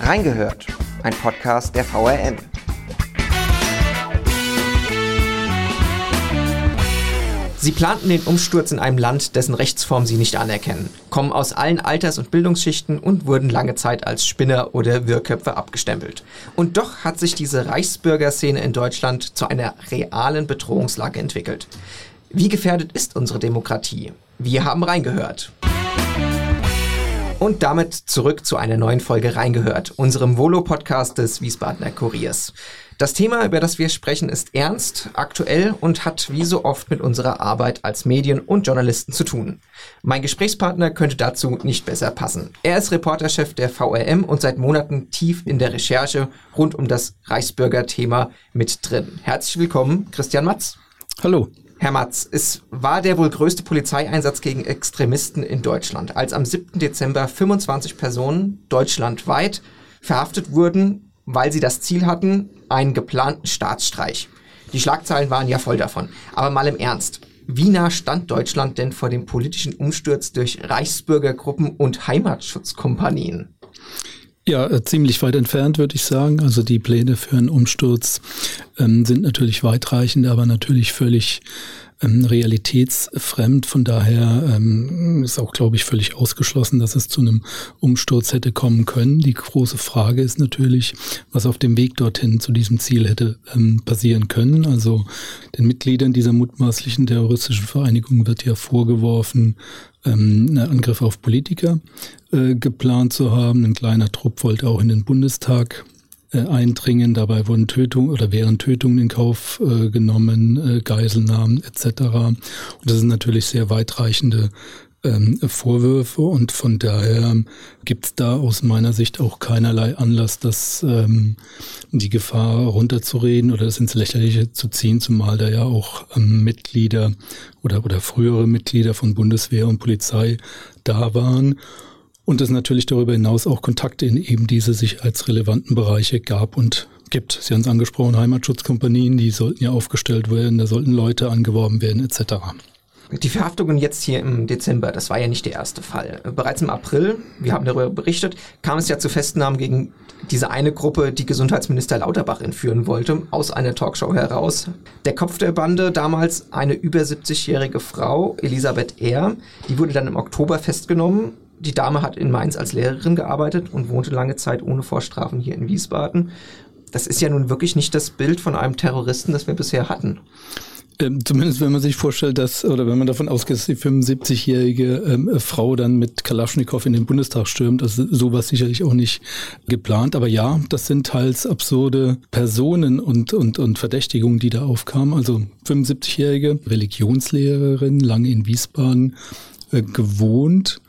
Reingehört, ein Podcast der VRM. Sie planten den Umsturz in einem Land, dessen Rechtsform sie nicht anerkennen, kommen aus allen Alters- und Bildungsschichten und wurden lange Zeit als Spinner oder Wirrköpfe abgestempelt. Und doch hat sich diese Reichsbürgerszene in Deutschland zu einer realen Bedrohungslage entwickelt. Wie gefährdet ist unsere Demokratie? Wir haben reingehört. Und damit zurück zu einer neuen Folge Reingehört, unserem Volo-Podcast des Wiesbadener Kuriers. Das Thema, über das wir sprechen, ist ernst, aktuell und hat wie so oft mit unserer Arbeit als Medien und Journalisten zu tun. Mein Gesprächspartner könnte dazu nicht besser passen. Er ist Reporterchef der VRM und seit Monaten tief in der Recherche rund um das Reichsbürger-Thema mit drin. Herzlich willkommen, Christian Matz. Hallo. Herr Matz, es war der wohl größte Polizeieinsatz gegen Extremisten in Deutschland, als am 7. Dezember 25 Personen deutschlandweit verhaftet wurden, weil sie das Ziel hatten, einen geplanten Staatsstreich. Die Schlagzeilen waren ja voll davon. Aber mal im Ernst. Wie nah stand Deutschland denn vor dem politischen Umsturz durch Reichsbürgergruppen und Heimatschutzkompanien? Ja, äh, ziemlich weit entfernt, würde ich sagen. Also die Pläne für einen Umsturz ähm, sind natürlich weitreichend, aber natürlich völlig ähm, realitätsfremd. Von daher ähm, ist auch, glaube ich, völlig ausgeschlossen, dass es zu einem Umsturz hätte kommen können. Die große Frage ist natürlich, was auf dem Weg dorthin zu diesem Ziel hätte ähm, passieren können. Also den Mitgliedern dieser mutmaßlichen terroristischen Vereinigung wird ja vorgeworfen, ähm, einen Angriff auf Politiker äh, geplant zu haben. Ein kleiner Trupp wollte auch in den Bundestag äh, eindringen. Dabei wurden Tötungen oder wären Tötungen in Kauf äh, genommen, äh, Geiselnahmen etc. Und das sind natürlich sehr weitreichende ähm, Vorwürfe und von daher gibt es da aus meiner Sicht auch keinerlei Anlass, dass ähm, die Gefahr runterzureden oder das ins Lächerliche zu ziehen, zumal da ja auch ähm, Mitglieder oder, oder frühere Mitglieder von Bundeswehr und Polizei da waren und es natürlich darüber hinaus auch Kontakte in eben diese sicherheitsrelevanten Bereiche gab und gibt. Sie haben es angesprochen, Heimatschutzkompanien, die sollten ja aufgestellt werden, da sollten Leute angeworben werden etc. Die Verhaftungen jetzt hier im Dezember, das war ja nicht der erste Fall. Bereits im April, wir haben darüber berichtet, kam es ja zu Festnahmen gegen diese eine Gruppe, die Gesundheitsminister Lauterbach entführen wollte, aus einer Talkshow heraus. Der Kopf der Bande, damals eine über 70-jährige Frau, Elisabeth R., die wurde dann im Oktober festgenommen. Die Dame hat in Mainz als Lehrerin gearbeitet und wohnte lange Zeit ohne Vorstrafen hier in Wiesbaden. Das ist ja nun wirklich nicht das Bild von einem Terroristen, das wir bisher hatten. Ähm, zumindest wenn man sich vorstellt, dass, oder wenn man davon ausgeht, dass die 75-jährige ähm, Frau dann mit Kalaschnikow in den Bundestag stürmt, also sowas sicherlich auch nicht geplant. Aber ja, das sind teils absurde Personen und, und, und Verdächtigungen, die da aufkamen. Also 75-jährige Religionslehrerin, lange in Wiesbaden äh, gewohnt,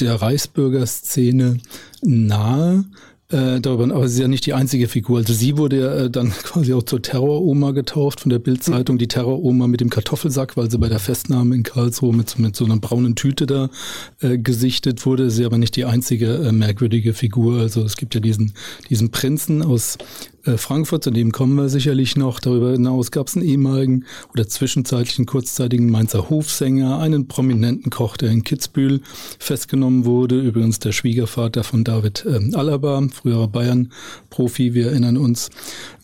der Reichsbürgerszene nahe, äh, darüber, aber sie ist ja nicht die einzige Figur. Also sie wurde ja äh, dann quasi auch zur Terroroma getauft von der Bildzeitung, die Terroroma mit dem Kartoffelsack, weil sie bei der Festnahme in Karlsruhe mit, mit so einer braunen Tüte da äh, gesichtet wurde. Sie ist aber nicht die einzige äh, merkwürdige Figur. Also es gibt ja diesen, diesen Prinzen aus Frankfurt, zu dem kommen wir sicherlich noch. Darüber hinaus gab es einen ehemaligen oder zwischenzeitlichen kurzzeitigen Mainzer Hofsänger, einen prominenten Koch, der in Kitzbühel festgenommen wurde. Übrigens der Schwiegervater von David ähm, Alaba, früherer Bayern-Profi, wir erinnern uns.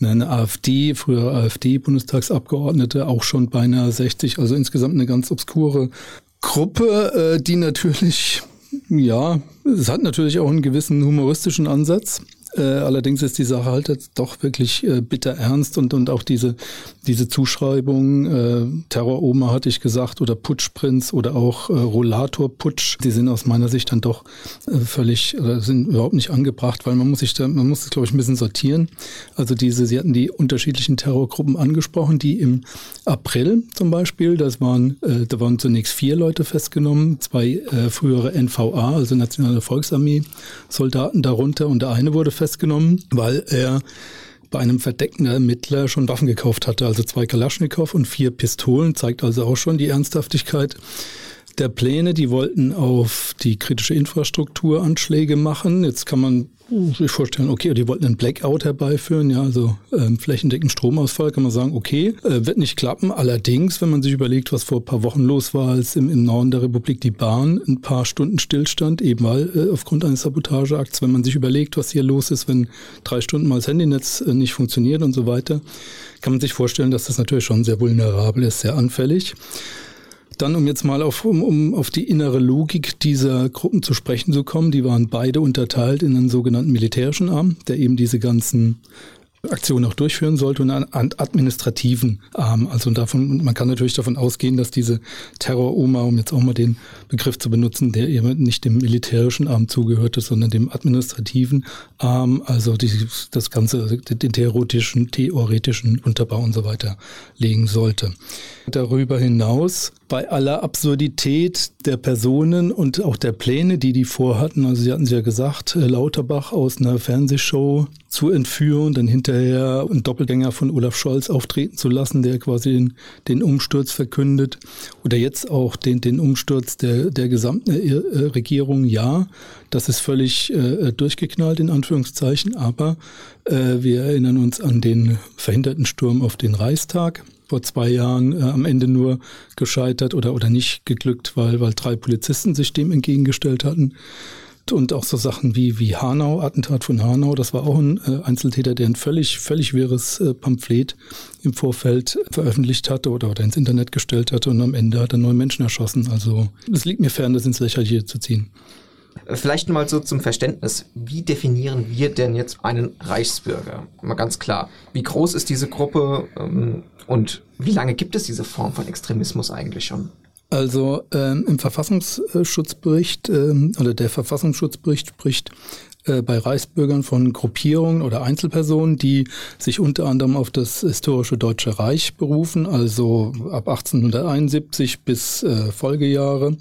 Eine AfD, frühere AfD-Bundestagsabgeordnete, auch schon beinahe 60, also insgesamt eine ganz obskure Gruppe, äh, die natürlich ja, es hat natürlich auch einen gewissen humoristischen Ansatz. Äh, allerdings ist die Sache halt jetzt doch wirklich äh, bitter ernst und, und auch diese, diese Zuschreibung, äh, Terroroma hatte ich gesagt, oder Putschprinz oder auch äh, Rollatorputsch, die sind aus meiner Sicht dann doch äh, völlig, oder sind überhaupt nicht angebracht, weil man muss sich da, man muss es glaube ich ein bisschen sortieren. Also diese, Sie hatten die unterschiedlichen Terrorgruppen angesprochen, die im April zum Beispiel, das waren, äh, da waren zunächst vier Leute festgenommen, zwei äh, frühere NVA, also Nationale Volksarmee Soldaten darunter und der eine wurde festgenommen, weil er bei einem verdeckten Ermittler schon Waffen gekauft hatte, also zwei Kalaschnikow und vier Pistolen, zeigt also auch schon die Ernsthaftigkeit der Pläne, die wollten auf die kritische Infrastruktur Anschläge machen. Jetzt kann man sich vorstellen, okay, die wollten einen Blackout herbeiführen, ja, also ähm, flächendeckend Stromausfall, kann man sagen, okay, äh, wird nicht klappen. Allerdings, wenn man sich überlegt, was vor ein paar Wochen los war, als im, im Norden der Republik die Bahn ein paar Stunden Stillstand, eben weil äh, aufgrund eines Sabotageakts, wenn man sich überlegt, was hier los ist, wenn drei Stunden mal das Handynetz äh, nicht funktioniert und so weiter, kann man sich vorstellen, dass das natürlich schon sehr vulnerabel ist, sehr anfällig. Dann, um jetzt mal auf, um, um auf die innere Logik dieser Gruppen zu sprechen zu kommen, die waren beide unterteilt in einen sogenannten militärischen Arm, der eben diese ganzen Aktion auch durchführen sollte und einen administrativen Arm. Also davon, man kann natürlich davon ausgehen, dass diese Terror-Oma, um jetzt auch mal den Begriff zu benutzen, der eben nicht dem militärischen Arm zugehörte, sondern dem administrativen Arm, also die, das Ganze, den theoretischen, theoretischen Unterbau und so weiter legen sollte. Darüber hinaus bei aller Absurdität der Personen und auch der Pläne, die die vorhatten, also Sie hatten es ja gesagt, äh, Lauterbach aus einer Fernsehshow zu entführen, dann hinterher einen Doppelgänger von Olaf Scholz auftreten zu lassen, der quasi den, den Umsturz verkündet. Oder jetzt auch den, den Umsturz der, der gesamten äh, Regierung. Ja, das ist völlig äh, durchgeknallt in Anführungszeichen, aber äh, wir erinnern uns an den verhinderten Sturm auf den Reichstag vor zwei Jahren äh, am Ende nur gescheitert oder, oder nicht geglückt, weil, weil drei Polizisten sich dem entgegengestellt hatten. Und auch so Sachen wie, wie Hanau, Attentat von Hanau, das war auch ein äh, Einzeltäter, der ein völlig, völlig wirres äh, Pamphlet im Vorfeld veröffentlicht hatte oder, oder ins Internet gestellt hatte und am Ende hat er neun Menschen erschossen. Also es liegt mir fern, das ins Lächerliche zu ziehen. Vielleicht mal so zum Verständnis. Wie definieren wir denn jetzt einen Reichsbürger? Mal ganz klar. Wie groß ist diese Gruppe ähm, und wie lange gibt es diese Form von Extremismus eigentlich schon? Also ähm, im Verfassungsschutzbericht ähm, oder der Verfassungsschutzbericht spricht äh, bei Reichsbürgern von Gruppierungen oder Einzelpersonen, die sich unter anderem auf das historische Deutsche Reich berufen, also ab 1871 bis äh, Folgejahre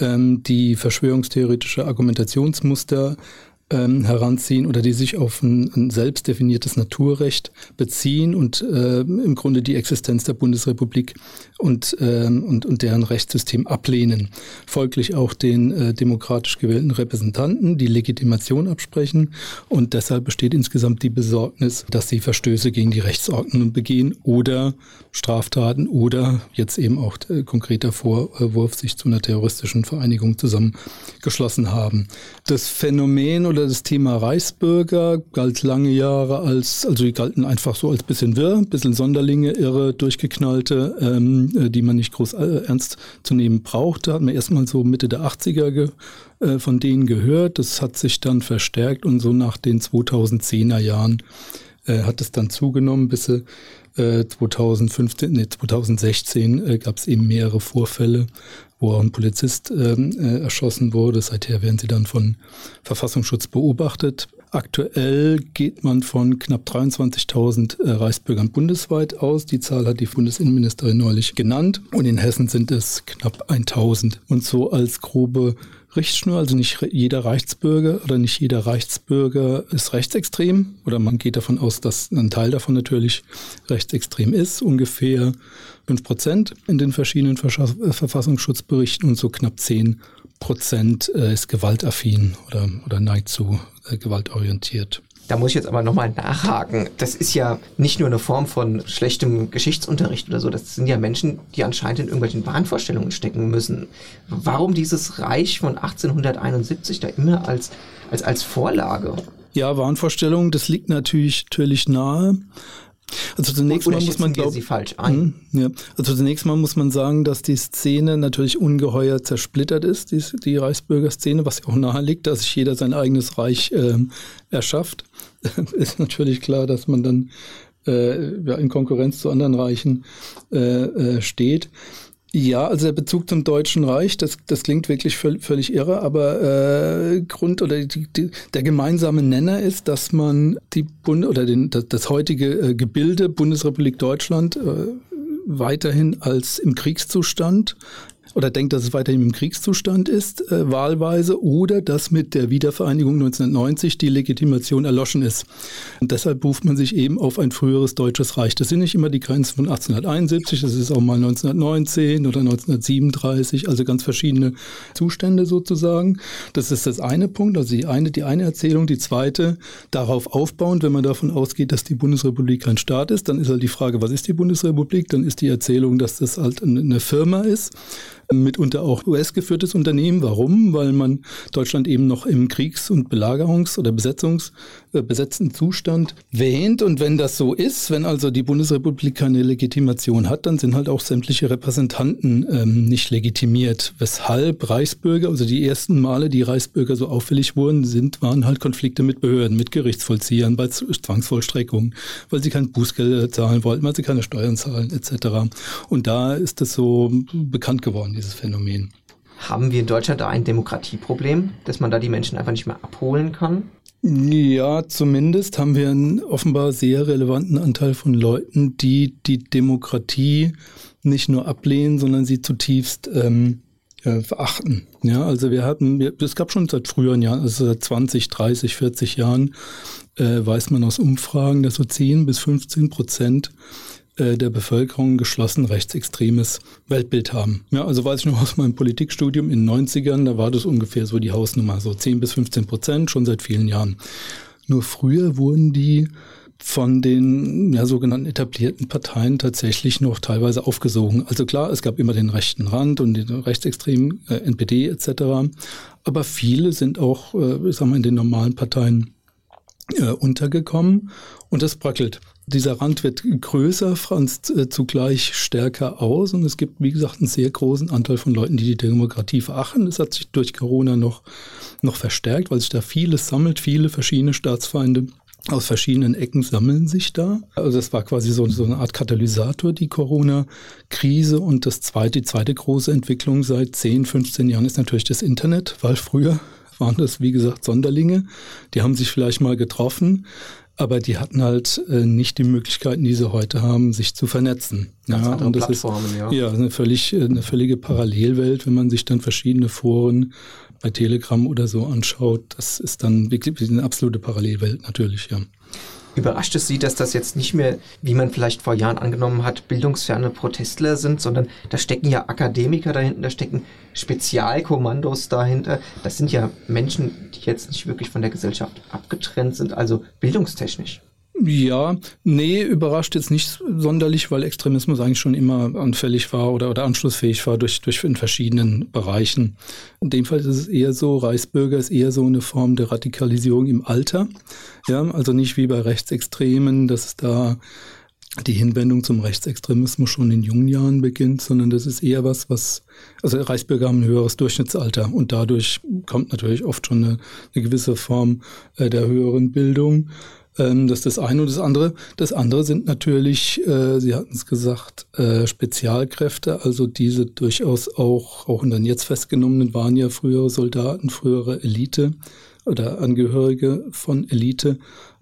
ähm, die verschwörungstheoretische Argumentationsmuster ähm, heranziehen oder die sich auf ein, ein selbst definiertes Naturrecht beziehen und äh, im Grunde die Existenz der Bundesrepublik und, ähm, und, und deren Rechtssystem ablehnen. Folglich auch den äh, demokratisch gewählten Repräsentanten die Legitimation absprechen und deshalb besteht insgesamt die Besorgnis, dass sie Verstöße gegen die Rechtsordnung begehen oder Straftaten oder jetzt eben auch äh, konkreter Vorwurf sich zu einer terroristischen Vereinigung zusammengeschlossen haben. Das Phänomen oder das Thema Reichsbürger galt lange Jahre als, also die galten einfach so als bisschen wirr, bisschen Sonderlinge, irre, durchgeknallte, ähm, äh, die man nicht groß äh, ernst zu nehmen brauchte. Hat man erstmal so Mitte der 80er ge, äh, von denen gehört. Das hat sich dann verstärkt und so nach den 2010er Jahren äh, hat es dann zugenommen, bis äh, 2015, nee, 2016 äh, gab es eben mehrere Vorfälle, wo auch ein Polizist ähm, äh, erschossen wurde. Seither werden sie dann von Verfassungsschutz beobachtet. Aktuell geht man von knapp 23.000 äh, Reichsbürgern bundesweit aus. Die Zahl hat die Bundesinnenministerin neulich genannt. Und in Hessen sind es knapp 1.000. Und so als grobe Richtschnur, also nicht jeder Reichsbürger oder nicht jeder Reichsbürger ist rechtsextrem oder man geht davon aus, dass ein Teil davon natürlich rechtsextrem ist, ungefähr 5 Prozent in den verschiedenen Verfassungsschutzberichten und so knapp 10 Prozent äh, ist gewaltaffin oder, oder neigt zu äh, gewaltorientiert. Da muss ich jetzt aber nochmal nachhaken. Das ist ja nicht nur eine Form von schlechtem Geschichtsunterricht oder so. Das sind ja Menschen, die anscheinend in irgendwelchen Wahnvorstellungen stecken müssen. Warum dieses Reich von 1871 da immer als, als, als Vorlage? Ja, Wahnvorstellungen, das liegt natürlich, natürlich nahe. Also zunächst mal muss man glauben, sie falsch ein. Hm, ja. Also zunächst mal muss man sagen, dass die Szene natürlich ungeheuer zersplittert ist, die, die Reichsbürgerszene, was ja auch nahe liegt, dass sich jeder sein eigenes Reich äh, erschafft. ist natürlich klar, dass man dann äh, ja, in Konkurrenz zu anderen Reichen äh, äh, steht. Ja, also der Bezug zum Deutschen Reich, das, das klingt wirklich völ völlig irre, aber äh, Grund oder die, die, der gemeinsame Nenner ist, dass man die Bund oder den, das, das heutige äh, Gebilde Bundesrepublik Deutschland äh, weiterhin als im Kriegszustand oder denkt, dass es weiterhin im Kriegszustand ist, äh, wahlweise, oder dass mit der Wiedervereinigung 1990 die Legitimation erloschen ist. Und deshalb beruft man sich eben auf ein früheres deutsches Reich. Das sind nicht immer die Grenzen von 1871, das ist auch mal 1919 oder 1937, also ganz verschiedene Zustände sozusagen. Das ist das eine Punkt, also die eine, die eine Erzählung. Die zweite, darauf aufbauend, wenn man davon ausgeht, dass die Bundesrepublik kein Staat ist, dann ist halt die Frage, was ist die Bundesrepublik? Dann ist die Erzählung, dass das halt eine Firma ist mitunter auch US-geführtes Unternehmen. Warum? Weil man Deutschland eben noch im Kriegs- und Belagerungs- oder Besetzungs- besetzten Zustand wähnt. Und wenn das so ist, wenn also die Bundesrepublik keine Legitimation hat, dann sind halt auch sämtliche Repräsentanten ähm, nicht legitimiert. Weshalb Reichsbürger, also die ersten Male, die Reichsbürger so auffällig wurden, sind, waren halt Konflikte mit Behörden, mit Gerichtsvollziehern, bei Zwangsvollstreckungen, weil sie kein Bußgeld zahlen wollten, weil sie keine Steuern zahlen etc. Und da ist das so bekannt geworden dieses Phänomen. Haben wir in Deutschland da ein Demokratieproblem, dass man da die Menschen einfach nicht mehr abholen kann? Ja, zumindest haben wir einen offenbar sehr relevanten Anteil von Leuten, die die Demokratie nicht nur ablehnen, sondern sie zutiefst ähm, äh, verachten. Ja, also wir hatten, es gab schon seit früheren Jahren, also seit 20, 30, 40 Jahren, äh, weiß man aus Umfragen, dass so 10 bis 15 Prozent äh, der Bevölkerung geschlossen rechtsextremes Weltbild haben. Ja, also weiß ich noch aus meinem Politikstudium in den 90ern, da war das ungefähr so die Hausnummer, so 10 bis 15 Prozent, schon seit vielen Jahren. Nur früher wurden die von den ja, sogenannten etablierten Parteien tatsächlich noch teilweise aufgesogen. Also klar, es gab immer den rechten Rand und den rechtsextremen äh, NPD etc. Aber viele sind auch, äh, ich sag mal, in den normalen Parteien äh, untergekommen und das bröckelt dieser Rand wird größer, franzt äh, zugleich stärker aus und es gibt, wie gesagt, einen sehr großen Anteil von Leuten, die die Demokratie verachten. Das hat sich durch Corona noch, noch verstärkt, weil sich da vieles sammelt, viele verschiedene Staatsfeinde aus verschiedenen Ecken sammeln sich da. Also das war quasi so, so eine Art Katalysator, die Corona-Krise. Und das zweite, die zweite große Entwicklung seit 10, 15 Jahren ist natürlich das Internet, weil früher waren das, wie gesagt, Sonderlinge. Die haben sich vielleicht mal getroffen, aber die hatten halt äh, nicht die Möglichkeiten, die sie heute haben, sich zu vernetzen. Ganz ja, und das ist ja. ja eine völlig eine völlige Parallelwelt, wenn man sich dann verschiedene Foren bei Telegram oder so anschaut. Das ist dann wirklich eine absolute Parallelwelt natürlich, ja. Überrascht es Sie, dass das jetzt nicht mehr, wie man vielleicht vor Jahren angenommen hat, bildungsferne Protestler sind, sondern da stecken ja Akademiker dahinter, da stecken Spezialkommandos dahinter. Das sind ja Menschen, die jetzt nicht wirklich von der Gesellschaft abgetrennt sind, also bildungstechnisch. Ja, nee, überrascht jetzt nicht sonderlich, weil Extremismus eigentlich schon immer anfällig war oder, oder anschlussfähig war durch, durch in verschiedenen Bereichen. In dem Fall ist es eher so, Reichsbürger ist eher so eine Form der Radikalisierung im Alter. Ja, also nicht wie bei Rechtsextremen, dass da die Hinwendung zum Rechtsextremismus schon in jungen Jahren beginnt, sondern das ist eher was, was, also Reichsbürger haben ein höheres Durchschnittsalter und dadurch kommt natürlich oft schon eine, eine gewisse Form äh, der höheren Bildung. Ähm, das ist das eine und das andere. Das andere sind natürlich, äh, Sie hatten es gesagt, äh, Spezialkräfte, also diese durchaus auch, auch in den jetzt festgenommenen waren ja frühere Soldaten, frühere Elite oder Angehörige von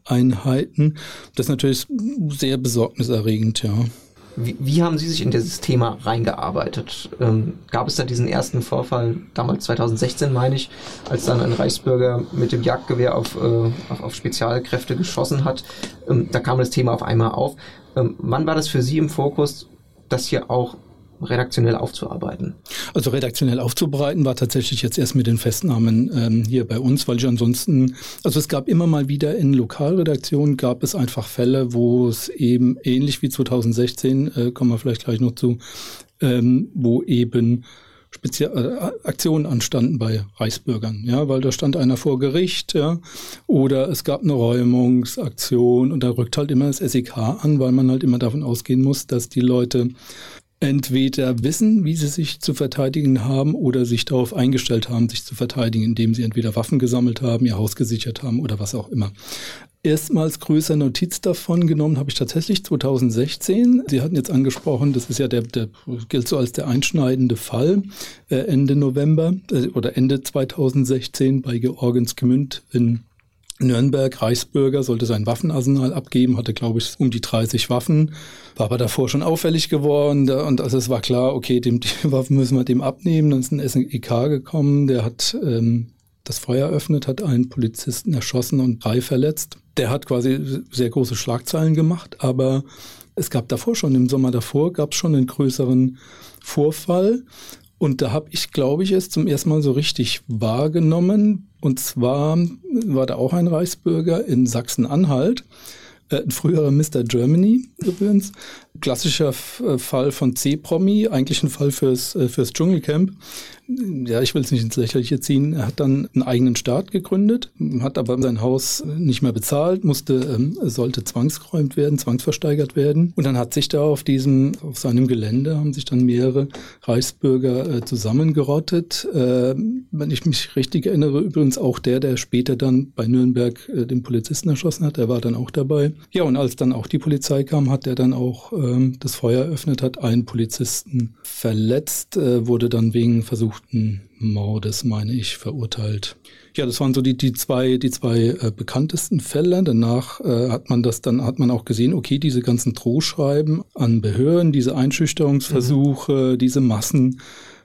Elite-Einheiten. Das ist natürlich sehr besorgniserregend, ja. Wie, wie, haben Sie sich in dieses Thema reingearbeitet? Ähm, gab es da diesen ersten Vorfall, damals 2016 meine ich, als dann ein Reichsbürger mit dem Jagdgewehr auf, äh, auf, auf, Spezialkräfte geschossen hat? Ähm, da kam das Thema auf einmal auf. Ähm, wann war das für Sie im Fokus, das hier auch redaktionell aufzuarbeiten? Also redaktionell aufzubereiten war tatsächlich jetzt erst mit den Festnahmen ähm, hier bei uns, weil ich ansonsten, also es gab immer mal wieder in Lokalredaktionen gab es einfach Fälle, wo es eben ähnlich wie 2016, äh, kommen wir vielleicht gleich noch zu, ähm, wo eben Spezial äh, Aktionen anstanden bei Reichsbürgern, ja, weil da stand einer vor Gericht, ja, oder es gab eine Räumungsaktion und da rückt halt immer das SEK an, weil man halt immer davon ausgehen muss, dass die Leute entweder wissen, wie sie sich zu verteidigen haben oder sich darauf eingestellt haben, sich zu verteidigen, indem sie entweder Waffen gesammelt haben, ihr Haus gesichert haben oder was auch immer. Erstmals größer Notiz davon genommen habe ich tatsächlich 2016. Sie hatten jetzt angesprochen, das ist ja der, der gilt so als der einschneidende Fall äh, Ende November äh, oder Ende 2016 bei Georgensgmünd in Nürnberg, Reichsbürger, sollte sein Waffenarsenal abgeben, hatte, glaube ich, um die 30 Waffen, war aber davor schon auffällig geworden. Und also es war klar, okay, dem, die Waffen müssen wir dem abnehmen. Dann ist ein SEK gekommen, der hat ähm, das Feuer eröffnet, hat einen Polizisten erschossen und drei verletzt. Der hat quasi sehr große Schlagzeilen gemacht, aber es gab davor schon, im Sommer davor, gab es schon einen größeren Vorfall. Und da habe ich, glaube ich, es zum ersten Mal so richtig wahrgenommen. Und zwar war da auch ein Reichsbürger in Sachsen-Anhalt, ein früherer Mr. Germany übrigens. Klassischer äh, Fall von C-Promi, eigentlich ein Fall fürs, äh, fürs Dschungelcamp ja, ich will es nicht ins Lächerliche ziehen, er hat dann einen eigenen Staat gegründet, hat aber sein Haus nicht mehr bezahlt, musste, ähm, sollte zwangsgeräumt werden, zwangsversteigert werden. Und dann hat sich da auf diesem, auf seinem Gelände haben sich dann mehrere Reichsbürger äh, zusammengerottet. Äh, wenn ich mich richtig erinnere, übrigens auch der, der später dann bei Nürnberg äh, den Polizisten erschossen hat, der war dann auch dabei. Ja, und als dann auch die Polizei kam, hat er dann auch ähm, das Feuer eröffnet, hat einen Polizisten verletzt, äh, wurde dann wegen Versuch versuchten Mordes, meine ich, verurteilt. Ja, das waren so die, die zwei, die zwei äh, bekanntesten Fälle. Danach äh, hat man das, dann hat man auch gesehen, okay, diese ganzen Drohschreiben an Behörden, diese Einschüchterungsversuche, mhm. diese Massen,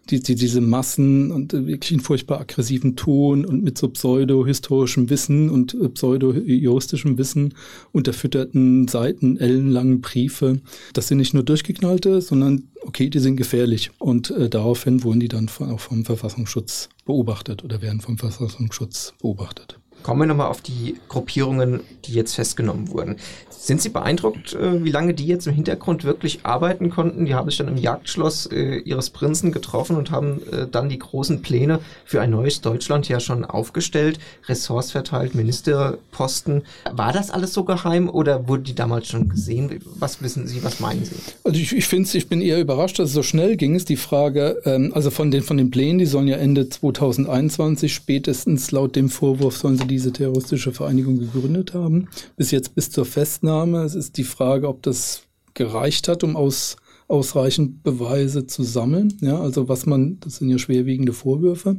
die, die, diese Massen und wirklich einen furchtbar aggressiven Ton und mit so pseudo-historischem Wissen und äh, pseudo-juristischem Wissen unterfütterten Seiten, ellenlangen Briefe. Das sind nicht nur durchgeknallte, sondern okay, die sind gefährlich. Und äh, daraufhin wurden die dann von, auch vom Verfassungsschutz beobachtet oder werden vom Verfassungsschutz beobachtet. Kommen wir nochmal auf die Gruppierungen, die jetzt festgenommen wurden. Sind Sie beeindruckt, äh, wie lange die jetzt im Hintergrund wirklich arbeiten konnten? Die haben sich dann im Jagdschloss äh, ihres Prinzen getroffen und haben äh, dann die großen Pläne für ein neues Deutschland ja schon aufgestellt, Ressorts verteilt, Ministerposten. War das alles so geheim oder wurde die damals schon gesehen? Was wissen Sie, was meinen Sie? Also ich, ich finde ich bin eher überrascht, dass es so schnell ging. Ist die Frage, ähm, also von den, von den Plänen, die sollen ja Ende 2021 spätestens laut dem Vorwurf sollen sie diese terroristische Vereinigung gegründet haben. Bis jetzt bis zur Festnahme. Es ist die Frage, ob das gereicht hat, um aus, ausreichend Beweise zu sammeln. Ja, also was man, das sind ja schwerwiegende Vorwürfe.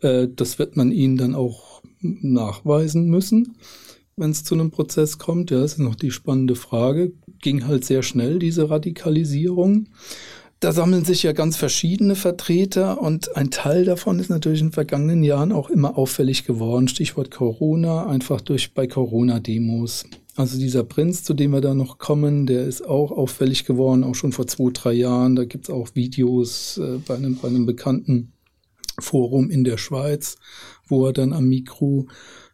Äh, das wird man ihnen dann auch nachweisen müssen, wenn es zu einem Prozess kommt. Ja, das ist noch die spannende Frage. Ging halt sehr schnell, diese Radikalisierung. Da sammeln sich ja ganz verschiedene Vertreter und ein Teil davon ist natürlich in den vergangenen Jahren auch immer auffällig geworden. Stichwort Corona, einfach durch bei Corona-Demos. Also dieser Prinz, zu dem wir da noch kommen, der ist auch auffällig geworden, auch schon vor zwei, drei Jahren. Da gibt's auch Videos äh, bei, einem, bei einem bekannten Forum in der Schweiz, wo er dann am Mikro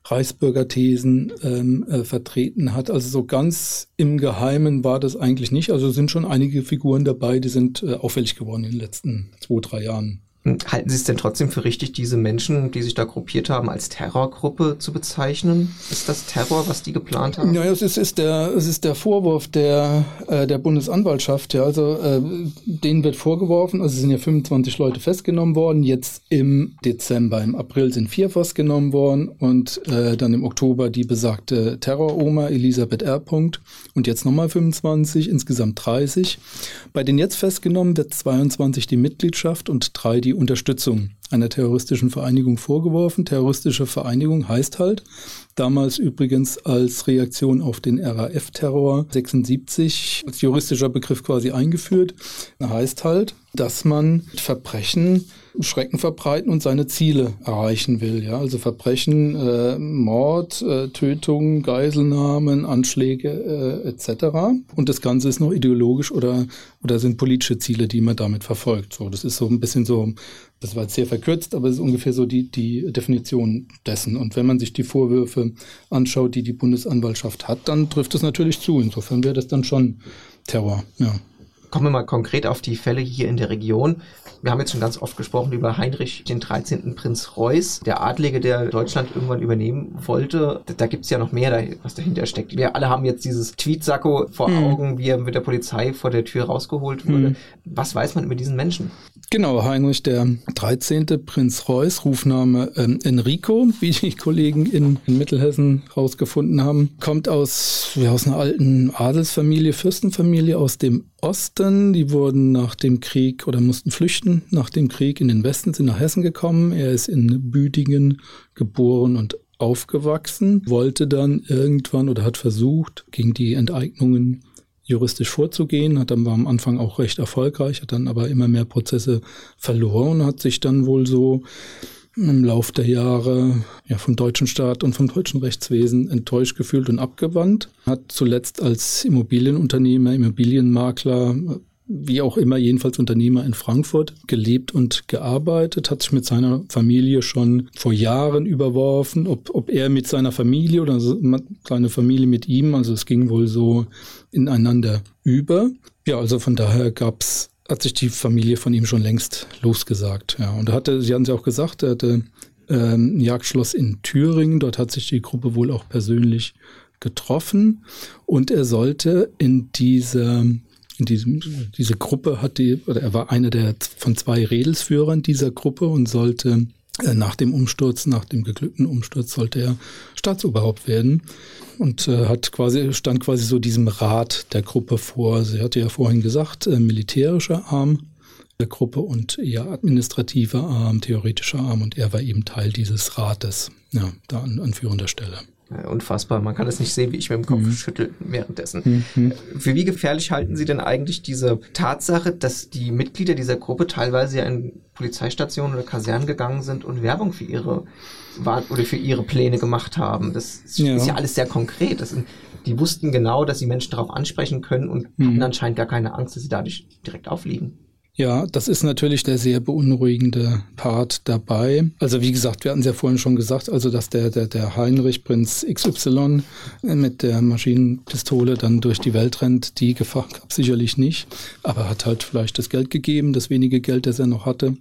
Reichsbürgerthesen ähm, äh, vertreten hat. Also so ganz im Geheimen war das eigentlich nicht. Also sind schon einige Figuren dabei, die sind äh, auffällig geworden in den letzten zwei, drei Jahren. Halten Sie es denn trotzdem für richtig, diese Menschen, die sich da gruppiert haben, als Terrorgruppe zu bezeichnen? Ist das Terror, was die geplant haben? Ja, es ist, ist der, es ist der Vorwurf der, äh, der Bundesanwaltschaft. Ja, also äh, denen wird vorgeworfen, also sind ja 25 Leute festgenommen worden. Jetzt im Dezember, im April sind vier festgenommen worden und äh, dann im Oktober die besagte Terroroma Elisabeth R. Und jetzt nochmal 25, insgesamt 30. Bei den jetzt festgenommen wird 22 die Mitgliedschaft und drei die Unterstützung einer terroristischen Vereinigung vorgeworfen. Terroristische Vereinigung heißt halt, damals übrigens als Reaktion auf den RAF-Terror 76 als juristischer Begriff quasi eingeführt, heißt halt, dass man Verbrechen Schrecken verbreiten und seine Ziele erreichen will. Ja, also Verbrechen, äh, Mord, äh, Tötung, Geiselnahmen, Anschläge äh, etc. Und das Ganze ist noch ideologisch oder oder sind politische Ziele, die man damit verfolgt. So, das ist so ein bisschen so das war jetzt sehr verkürzt, aber es ist ungefähr so die, die Definition dessen. Und wenn man sich die Vorwürfe anschaut, die die Bundesanwaltschaft hat, dann trifft es natürlich zu. Insofern wäre das dann schon Terror, ja. Kommen wir mal konkret auf die Fälle hier in der Region. Wir haben jetzt schon ganz oft gesprochen über Heinrich den 13. Prinz Reuß, der Adlige, der Deutschland irgendwann übernehmen wollte. Da gibt's ja noch mehr, was dahinter steckt. Wir alle haben jetzt dieses Tweetsacko vor hm. Augen, wie er mit der Polizei vor der Tür rausgeholt wurde. Hm. Was weiß man über diesen Menschen? Genau, Heinrich der 13. Prinz Reuß, Rufname ähm, Enrico, wie die Kollegen in, in Mittelhessen rausgefunden haben, kommt aus, ja, aus einer alten Adelsfamilie, Fürstenfamilie aus dem Osten. Die wurden nach dem Krieg oder mussten flüchten nach dem Krieg in den Westen, sind nach Hessen gekommen. Er ist in Büdingen geboren und aufgewachsen, wollte dann irgendwann oder hat versucht, gegen die Enteignungen juristisch vorzugehen, hat dann war am Anfang auch recht erfolgreich, hat dann aber immer mehr Prozesse verloren, hat sich dann wohl so im Lauf der Jahre ja, vom deutschen Staat und vom deutschen Rechtswesen enttäuscht gefühlt und abgewandt. Hat zuletzt als Immobilienunternehmer, Immobilienmakler wie auch immer, jedenfalls Unternehmer in Frankfurt, gelebt und gearbeitet, hat sich mit seiner Familie schon vor Jahren überworfen, ob, ob er mit seiner Familie oder seine Familie mit ihm, also es ging wohl so ineinander über. Ja, also von daher gab's hat sich die Familie von ihm schon längst losgesagt. Ja, und er hatte, Sie hatten es ja auch gesagt, er hatte ähm, Jagdschloss in Thüringen. Dort hat sich die Gruppe wohl auch persönlich getroffen und er sollte in dieser in diesem, diese Gruppe hat die, oder er war einer der von zwei Redelsführern dieser Gruppe und sollte äh, nach dem Umsturz, nach dem geglückten Umsturz, sollte er Staatsoberhaupt werden und äh, hat quasi, stand quasi so diesem Rat der Gruppe vor. Sie hatte ja vorhin gesagt, äh, militärischer Arm der Gruppe und eher administrativer Arm, theoretischer Arm und er war eben Teil dieses Rates, ja, da an, an führender Stelle. Unfassbar. Man kann es nicht sehen, wie ich mit dem Kopf mhm. schüttel währenddessen. Mhm. Für wie gefährlich halten Sie denn eigentlich diese Tatsache, dass die Mitglieder dieser Gruppe teilweise ja in Polizeistationen oder Kasernen gegangen sind und Werbung für ihre oder für ihre Pläne gemacht haben? Das ja. ist ja alles sehr konkret. Sind, die wussten genau, dass sie Menschen darauf ansprechen können und mhm. hatten anscheinend gar keine Angst, dass sie dadurch direkt aufliegen. Ja, das ist natürlich der sehr beunruhigende Part dabei. Also wie gesagt, wir hatten es ja vorhin schon gesagt, also dass der, der, der Heinrich Prinz XY mit der Maschinenpistole dann durch die Welt rennt, die Gefahr gab sicherlich nicht. Aber hat halt vielleicht das Geld gegeben, das wenige Geld, das er noch hatte.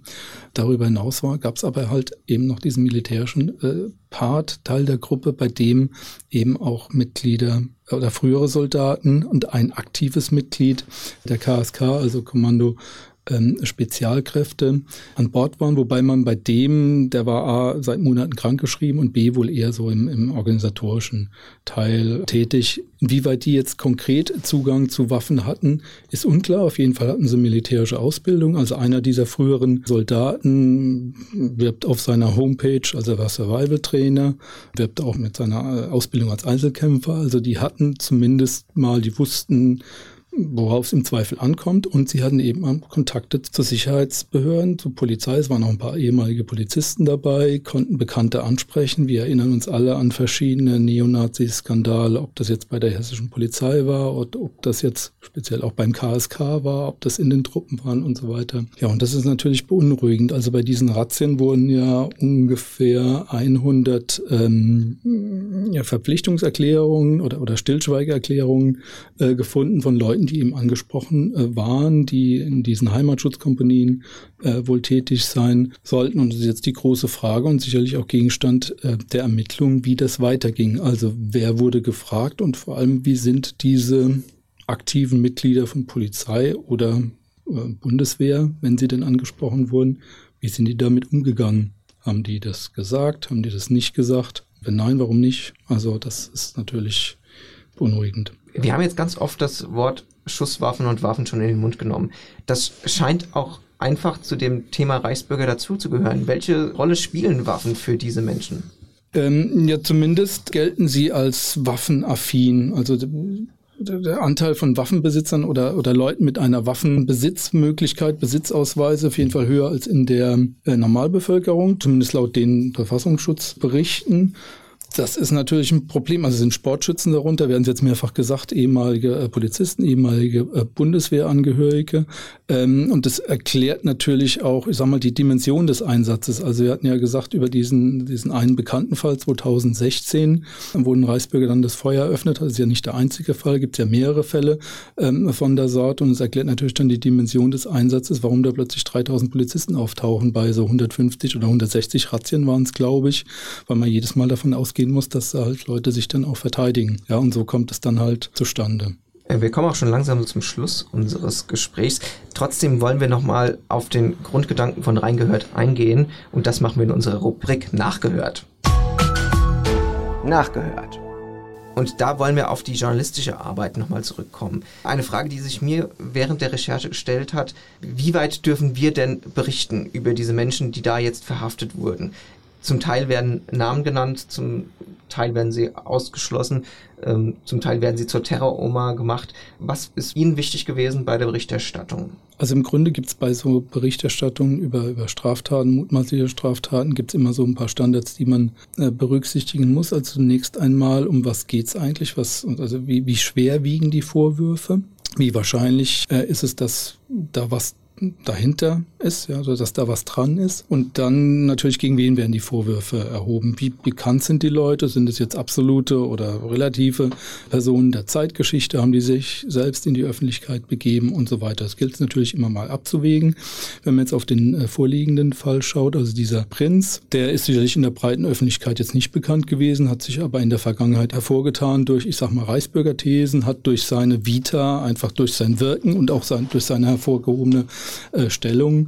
Darüber hinaus war, gab es aber halt eben noch diesen militärischen äh, Part, Teil der Gruppe, bei dem eben auch Mitglieder oder frühere Soldaten und ein aktives Mitglied der KSK, also Kommando ähm, Spezialkräfte an Bord waren, wobei man bei dem, der war A, seit Monaten krankgeschrieben und B, wohl eher so im, im organisatorischen Teil tätig. Inwieweit die jetzt konkret Zugang zu Waffen hatten, ist unklar. Auf jeden Fall hatten sie militärische Ausbildung. Also einer dieser früheren Soldaten wirbt auf seiner Homepage, also er war Survival-Trainer, wirbt auch mit seiner Ausbildung als Einzelkämpfer. Also die hatten zumindest mal, die wussten, worauf es im Zweifel ankommt. Und sie hatten eben Kontakte zu Sicherheitsbehörden, zur Polizei. Es waren auch ein paar ehemalige Polizisten dabei, konnten Bekannte ansprechen. Wir erinnern uns alle an verschiedene Neonazi-Skandale, ob das jetzt bei der hessischen Polizei war oder ob das jetzt speziell auch beim KSK war, ob das in den Truppen waren und so weiter. Ja, und das ist natürlich beunruhigend. Also bei diesen Razzien wurden ja ungefähr 100 ähm, ja, Verpflichtungserklärungen oder, oder Stillschweigerklärungen äh, gefunden von Leuten, die eben angesprochen äh, waren, die in diesen Heimatschutzkompanien äh, wohl tätig sein sollten. Und das ist jetzt die große Frage und sicherlich auch Gegenstand äh, der Ermittlungen, wie das weiterging. Also wer wurde gefragt und vor allem, wie sind diese aktiven Mitglieder von Polizei oder äh, Bundeswehr, wenn sie denn angesprochen wurden, wie sind die damit umgegangen? Haben die das gesagt? Haben die das nicht gesagt? Wenn nein, warum nicht? Also das ist natürlich beunruhigend. Wir haben jetzt ganz oft das Wort Schusswaffen und Waffen schon in den Mund genommen. Das scheint auch einfach zu dem Thema Reichsbürger dazuzugehören. Welche Rolle spielen Waffen für diese Menschen? Ähm, ja, zumindest gelten sie als waffenaffin. Also der Anteil von Waffenbesitzern oder, oder Leuten mit einer Waffenbesitzmöglichkeit, Besitzausweise auf jeden Fall höher als in der äh, Normalbevölkerung, zumindest laut den Verfassungsschutzberichten. Das ist natürlich ein Problem. Also sind Sportschützen darunter, werden es jetzt mehrfach gesagt, ehemalige äh, Polizisten, ehemalige äh, Bundeswehrangehörige. Ähm, und das erklärt natürlich auch, ich sag mal, die Dimension des Einsatzes. Also wir hatten ja gesagt über diesen, diesen einen bekannten Fall 2016, wo ein Reichsbürger dann das Feuer eröffnet hat. Das ist ja nicht der einzige Fall, gibt ja mehrere Fälle ähm, von der Sorte. Und es erklärt natürlich dann die Dimension des Einsatzes, warum da plötzlich 3000 Polizisten auftauchen bei so 150 oder 160 Razzien waren es, glaube ich, weil man jedes Mal davon ausgeht, gehen muss, dass halt Leute sich dann auch verteidigen. Ja, und so kommt es dann halt zustande. Äh, wir kommen auch schon langsam zum Schluss unseres Gesprächs. Trotzdem wollen wir nochmal auf den Grundgedanken von Reingehört eingehen und das machen wir in unserer Rubrik Nachgehört. Nachgehört. Und da wollen wir auf die journalistische Arbeit nochmal zurückkommen. Eine Frage, die sich mir während der Recherche gestellt hat, wie weit dürfen wir denn berichten über diese Menschen, die da jetzt verhaftet wurden? Zum Teil werden Namen genannt, zum Teil werden sie ausgeschlossen, ähm, zum Teil werden sie zur Terroroma gemacht. Was ist Ihnen wichtig gewesen bei der Berichterstattung? Also im Grunde gibt es bei so Berichterstattungen über, über Straftaten, mutmaßliche Straftaten, gibt es immer so ein paar Standards, die man äh, berücksichtigen muss. Also zunächst einmal, um was geht es eigentlich? Was, also wie, wie schwer wiegen die Vorwürfe? Wie wahrscheinlich äh, ist es, dass da was dahinter ist, ja, also dass da was dran ist. Und dann natürlich, gegen wen werden die Vorwürfe erhoben? Wie bekannt sind die Leute? Sind es jetzt absolute oder relative Personen der Zeitgeschichte? Haben die sich selbst in die Öffentlichkeit begeben und so weiter? Das gilt es natürlich immer mal abzuwägen. Wenn man jetzt auf den äh, vorliegenden Fall schaut, also dieser Prinz, der ist sicherlich in der breiten Öffentlichkeit jetzt nicht bekannt gewesen, hat sich aber in der Vergangenheit hervorgetan durch, ich sag mal, Reichsbürgerthesen, hat durch seine Vita, einfach durch sein Wirken und auch sein, durch seine hervorgehobene äh, Stellung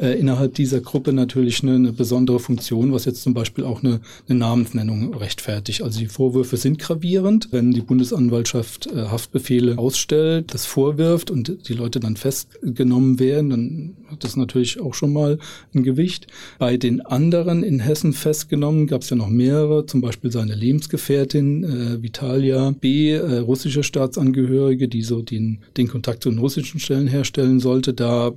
äh, innerhalb dieser Gruppe natürlich eine, eine, besondere Funktion, was jetzt zum Beispiel auch eine, eine, Namensnennung rechtfertigt. Also die Vorwürfe sind gravierend. Wenn die Bundesanwaltschaft äh, Haftbefehle ausstellt, das vorwirft und die Leute dann festgenommen werden, dann hat das natürlich auch schon mal ein Gewicht. Bei den anderen in Hessen festgenommen gab es ja noch mehrere, zum Beispiel seine Lebensgefährtin äh, Vitalia B., äh, russische Staatsangehörige, die so den, den Kontakt zu den russischen Stellen herstellen sollte. Da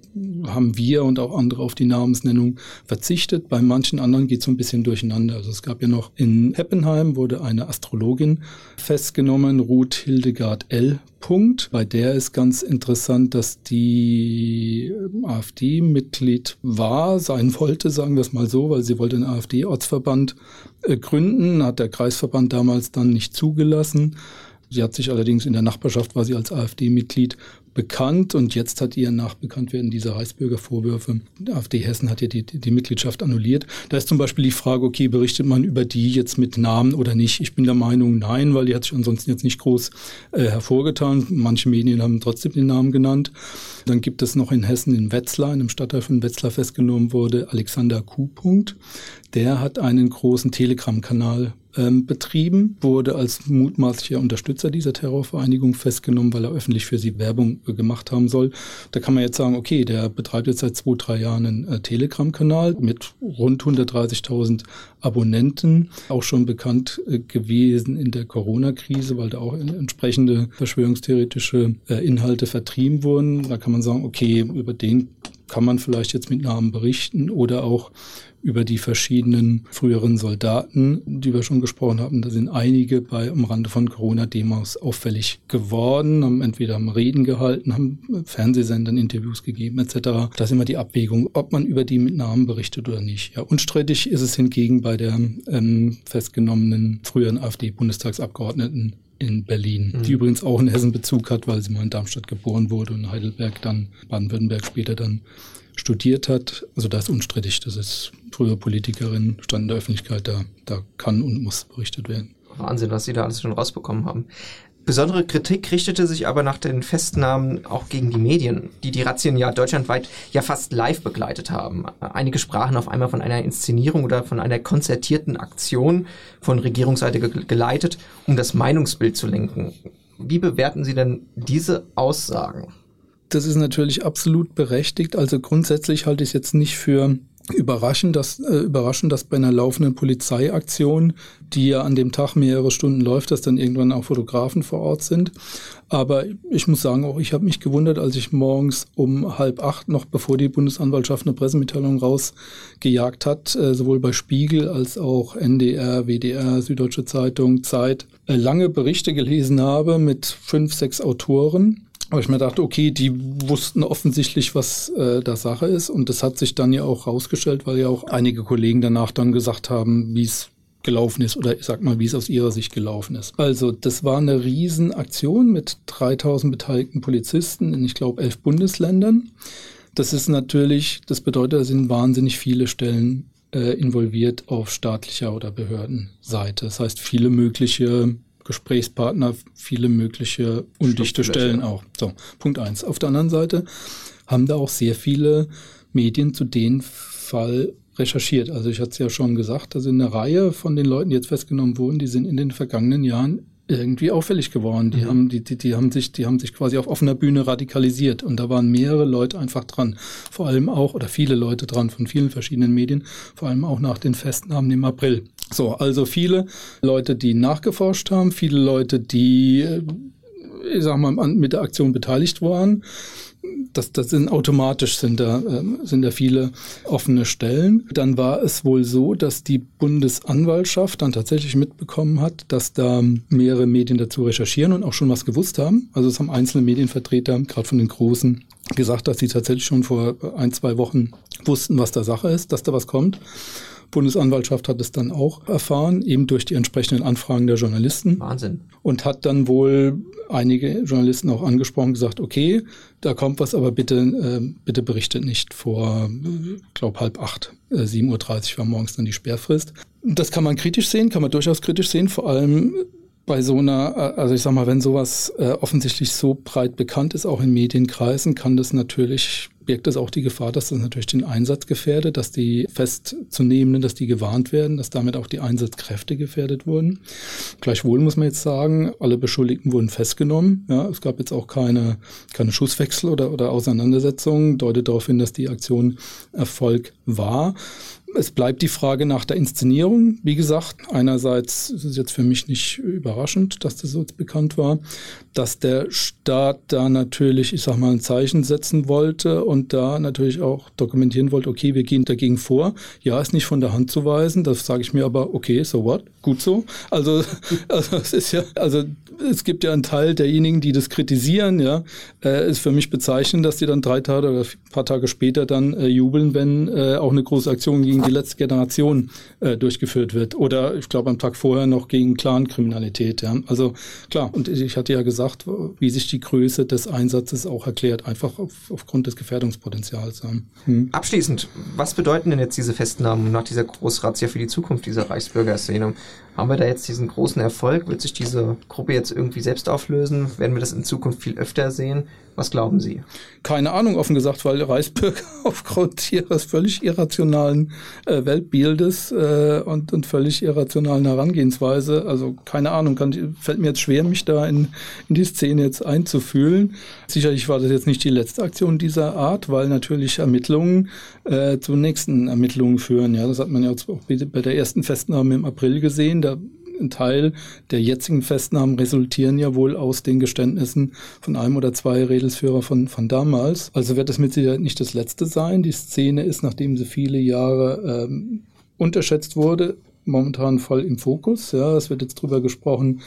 haben wir und auch andere andere auf die Namensnennung verzichtet. Bei manchen anderen geht es so ein bisschen durcheinander. Also es gab ja noch in Heppenheim wurde eine Astrologin festgenommen, Ruth Hildegard L. Punkt. Bei der ist ganz interessant, dass die ähm, AfD-Mitglied war, sein wollte, sagen wir es mal so, weil sie wollte einen AfD-Ortsverband äh, gründen, hat der Kreisverband damals dann nicht zugelassen. Sie hat sich allerdings in der Nachbarschaft, war sie als AfD-Mitglied bekannt und jetzt hat ihr nach Bekanntwerden dieser Reichsbürgervorwürfe, AfD Hessen hat ja die, die, die, Mitgliedschaft annulliert. Da ist zum Beispiel die Frage, okay, berichtet man über die jetzt mit Namen oder nicht? Ich bin der Meinung, nein, weil die hat sich ansonsten jetzt nicht groß äh, hervorgetan. Manche Medien haben trotzdem den Namen genannt. Dann gibt es noch in Hessen in Wetzlar, in einem Stadtteil von Wetzlar festgenommen wurde, Alexander Q. Der hat einen großen Telegram-Kanal ähm, betrieben, wurde als mutmaßlicher Unterstützer dieser Terrorvereinigung festgenommen, weil er öffentlich für sie Werbung äh, gemacht haben soll. Da kann man jetzt sagen, okay, der betreibt jetzt seit zwei, drei Jahren einen äh, Telegram-Kanal mit rund 130.000 Abonnenten, auch schon bekannt äh, gewesen in der Corona-Krise, weil da auch entsprechende verschwörungstheoretische Inhalte vertrieben wurden. Da kann man sagen, okay, über den kann man vielleicht jetzt mit Namen berichten oder auch über die verschiedenen früheren Soldaten, die wir schon gesprochen haben. Da sind einige bei am Rande von Corona-Demos auffällig geworden, haben entweder haben Reden gehalten, haben Fernsehsendern Interviews gegeben etc. Da ist immer die Abwägung, ob man über die mit Namen berichtet oder nicht. Ja, unstrittig ist es hingegen bei der ähm, festgenommenen früheren AfD-Bundestagsabgeordneten in Berlin, mhm. die übrigens auch einen Hessen-Bezug hat, weil sie mal in Darmstadt geboren wurde und Heidelberg dann, Baden-Württemberg später dann studiert hat. Also das ist unstrittig. Das ist frühe Politikerin, stand in der Öffentlichkeit, da, da kann und muss berichtet werden. Wahnsinn, was Sie da alles schon rausbekommen haben. Besondere Kritik richtete sich aber nach den Festnahmen auch gegen die Medien, die die Razzien ja deutschlandweit ja fast live begleitet haben. Einige sprachen auf einmal von einer Inszenierung oder von einer konzertierten Aktion von Regierungsseite geleitet, um das Meinungsbild zu lenken. Wie bewerten Sie denn diese Aussagen? Das ist natürlich absolut berechtigt. Also grundsätzlich halte ich es jetzt nicht für überraschend, dass, äh, überraschend, dass bei einer laufenden Polizeiaktion, die ja an dem Tag mehrere Stunden läuft, dass dann irgendwann auch Fotografen vor Ort sind. Aber ich muss sagen, auch ich habe mich gewundert, als ich morgens um halb acht, noch bevor die Bundesanwaltschaft eine Pressemitteilung rausgejagt hat, äh, sowohl bei Spiegel als auch NDR, WDR, Süddeutsche Zeitung, Zeit, äh, lange Berichte gelesen habe mit fünf, sechs Autoren aber ich mir dachte, okay, die wussten offensichtlich, was äh, da Sache ist. Und das hat sich dann ja auch rausgestellt, weil ja auch einige Kollegen danach dann gesagt haben, wie es gelaufen ist oder ich sag mal, wie es aus ihrer Sicht gelaufen ist. Also das war eine Riesenaktion mit 3000 beteiligten Polizisten in, ich glaube, elf Bundesländern. Das ist natürlich, das bedeutet, da sind wahnsinnig viele Stellen äh, involviert auf staatlicher oder Behördenseite. Das heißt, viele mögliche Gesprächspartner, viele mögliche undichte Stellen auch. So, Punkt eins. Auf der anderen Seite haben da auch sehr viele Medien zu dem Fall recherchiert. Also ich hatte es ja schon gesagt, da sind eine Reihe von den Leuten, die jetzt festgenommen wurden, die sind in den vergangenen Jahren irgendwie auffällig geworden. Die mhm. haben, die, die, die haben sich, die haben sich quasi auf offener Bühne radikalisiert und da waren mehrere Leute einfach dran. Vor allem auch, oder viele Leute dran von vielen verschiedenen Medien, vor allem auch nach den Festnahmen im April. So, also viele Leute, die nachgeforscht haben, viele Leute, die, äh, ich sag mal, mit der Aktion beteiligt waren das, das sind automatisch sind da, äh, sind da viele offene Stellen. Dann war es wohl so, dass die Bundesanwaltschaft dann tatsächlich mitbekommen hat, dass da mehrere Medien dazu recherchieren und auch schon was gewusst haben. Also es haben einzelne Medienvertreter, gerade von den Großen, gesagt, dass sie tatsächlich schon vor ein, zwei Wochen wussten, was da Sache ist, dass da was kommt. Bundesanwaltschaft hat es dann auch erfahren, eben durch die entsprechenden Anfragen der Journalisten. Wahnsinn. Und hat dann wohl einige Journalisten auch angesprochen, gesagt, okay, da kommt was, aber bitte, äh, bitte berichtet nicht vor, äh, glaube halb acht. Äh, 7.30 Uhr war morgens dann die Sperrfrist. Das kann man kritisch sehen, kann man durchaus kritisch sehen, vor allem bei so einer, äh, also ich sag mal, wenn sowas äh, offensichtlich so breit bekannt ist, auch in Medienkreisen, kann das natürlich birgt es auch die Gefahr, dass das natürlich den Einsatz gefährdet, dass die festzunehmenden, dass die gewarnt werden, dass damit auch die Einsatzkräfte gefährdet wurden. Gleichwohl muss man jetzt sagen, alle Beschuldigten wurden festgenommen. Ja, es gab jetzt auch keine, keine Schusswechsel oder, oder Auseinandersetzungen, deutet darauf hin, dass die Aktion Erfolg war. Es bleibt die Frage nach der Inszenierung. Wie gesagt, einerseits ist es jetzt für mich nicht überraschend, dass das so bekannt war, dass der Staat da natürlich, ich sag mal, ein Zeichen setzen wollte und da natürlich auch dokumentieren wollte, okay, wir gehen dagegen vor. Ja, ist nicht von der Hand zu weisen. Das sage ich mir aber, okay, so what? Gut so. Also, also es ist ja, also es gibt ja einen Teil derjenigen, die das kritisieren, ja, äh, ist für mich bezeichnend, dass die dann drei Tage oder ein paar Tage später dann äh, jubeln, wenn äh, auch eine große Aktion gegen die letzte Generation äh, durchgeführt wird. Oder ich glaube am Tag vorher noch gegen Clankriminalität. Ja. Also klar, und ich hatte ja gesagt, wie sich die Größe des Einsatzes auch erklärt, einfach auf, aufgrund des Gefährdungspotenzials. Ja. Hm. Abschließend, was bedeuten denn jetzt diese Festnahmen nach dieser Großrazzia für die Zukunft dieser Reichsbürgerszene? Haben wir da jetzt diesen großen Erfolg? Wird sich diese Gruppe jetzt irgendwie selbst auflösen? Werden wir das in Zukunft viel öfter sehen? Was glauben Sie? Keine Ahnung, offen gesagt, weil Reisbürger aufgrund ihres völlig irrationalen äh, Weltbildes äh, und, und völlig irrationalen Herangehensweise, also keine Ahnung, kann, fällt mir jetzt schwer, mich da in, in die Szene jetzt einzufühlen. Sicherlich war das jetzt nicht die letzte Aktion dieser Art, weil natürlich Ermittlungen äh, zu nächsten Ermittlungen führen. Ja, das hat man ja auch bei der ersten Festnahme im April gesehen. Da ein Teil der jetzigen Festnahmen resultieren ja wohl aus den Geständnissen von einem oder zwei Redelsführer von, von damals. Also wird es mit Sicherheit nicht das letzte sein. Die Szene ist, nachdem sie viele Jahre ähm, unterschätzt wurde, momentan voll im Fokus. Ja, es wird jetzt drüber gesprochen,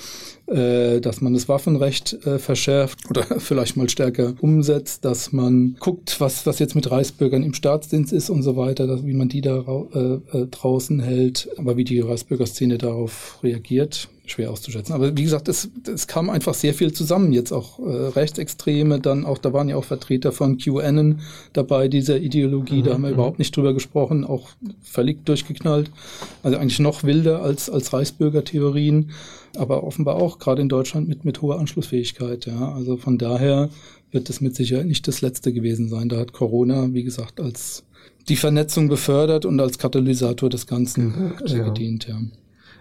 dass man das Waffenrecht äh, verschärft oder vielleicht mal stärker umsetzt, dass man guckt, was, was jetzt mit Reichsbürgern im Staatsdienst ist und so weiter, dass, wie man die da äh, äh, draußen hält, aber wie die Reichsbürgerszene darauf reagiert schwer auszuschätzen. Aber wie gesagt, es, es kam einfach sehr viel zusammen. Jetzt auch äh, Rechtsextreme, dann auch, da waren ja auch Vertreter von QAnon dabei, dieser Ideologie, mhm. da haben wir mhm. überhaupt nicht drüber gesprochen, auch völlig durchgeknallt. Also eigentlich noch wilder als, als Reichsbürgertheorien, aber offenbar auch gerade in Deutschland mit, mit hoher Anschlussfähigkeit. Ja. Also von daher wird das mit Sicherheit nicht das letzte gewesen sein. Da hat Corona, wie gesagt, als die Vernetzung befördert und als Katalysator des Ganzen äh, gedient. Ja.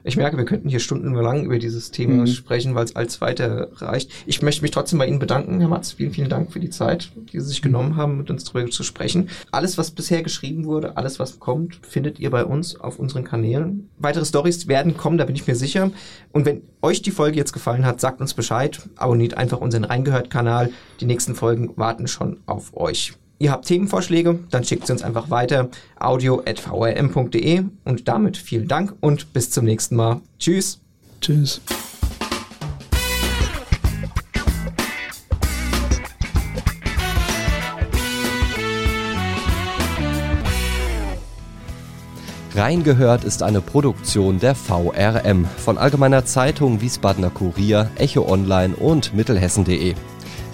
Ich merke, wir könnten hier stundenlang über dieses Thema mhm. sprechen, weil es als weiter reicht. Ich möchte mich trotzdem bei Ihnen bedanken, Herr Matz. Vielen, vielen Dank für die Zeit, die Sie sich genommen haben, mit uns darüber zu sprechen. Alles, was bisher geschrieben wurde, alles, was kommt, findet ihr bei uns auf unseren Kanälen. Weitere Stories werden kommen, da bin ich mir sicher. Und wenn euch die Folge jetzt gefallen hat, sagt uns Bescheid. Abonniert einfach unseren Reingehört-Kanal. Die nächsten Folgen warten schon auf euch. Ihr habt Themenvorschläge, dann schickt sie uns einfach weiter audio.vrm.de und damit vielen Dank und bis zum nächsten Mal. Tschüss. Tschüss. Reingehört ist eine Produktion der VRM von Allgemeiner Zeitung, Wiesbadener Kurier, Echo Online und Mittelhessen.de.